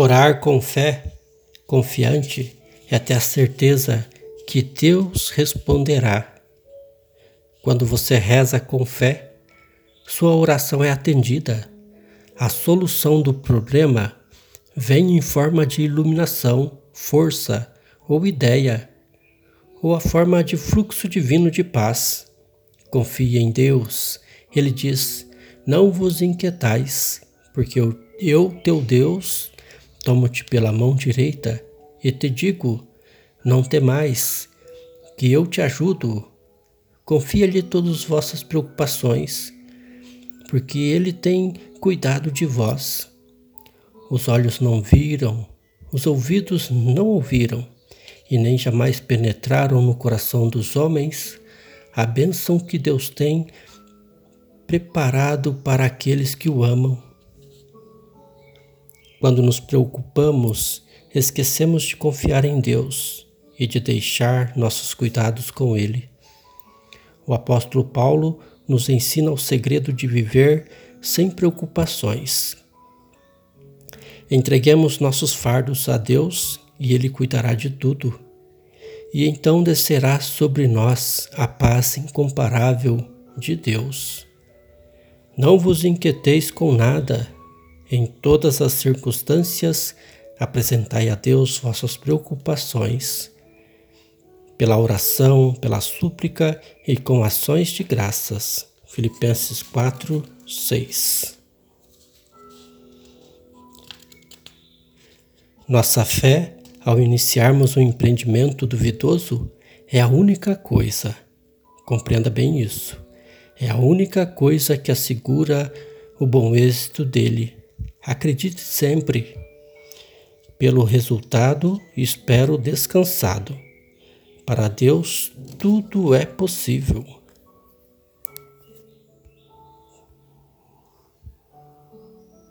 Orar com fé, confiante, é ter a certeza que Deus responderá. Quando você reza com fé, sua oração é atendida. A solução do problema vem em forma de iluminação, força ou ideia, ou a forma de fluxo divino de paz. Confie em Deus. Ele diz: Não vos inquietais, porque eu, eu teu Deus, tomo-te pela mão direita e te digo: Não temais, que eu te ajudo. Confia-lhe todas as vossas preocupações, porque ele tem cuidado de vós. Os olhos não viram, os ouvidos não ouviram, e nem jamais penetraram no coração dos homens a bênção que Deus tem preparado para aqueles que o amam. Quando nos preocupamos, esquecemos de confiar em Deus e de deixar nossos cuidados com Ele. O apóstolo Paulo nos ensina o segredo de viver sem preocupações. Entreguemos nossos fardos a Deus e Ele cuidará de tudo. E então descerá sobre nós a paz incomparável de Deus. Não vos inquieteis com nada, em todas as circunstâncias, apresentai a Deus vossas preocupações, pela oração, pela súplica e com ações de graças. Filipenses 4, 6. Nossa fé, ao iniciarmos um empreendimento duvidoso, é a única coisa, compreenda bem isso, é a única coisa que assegura o bom êxito dele Acredite sempre. Pelo resultado, espero descansado. Para Deus, tudo é possível.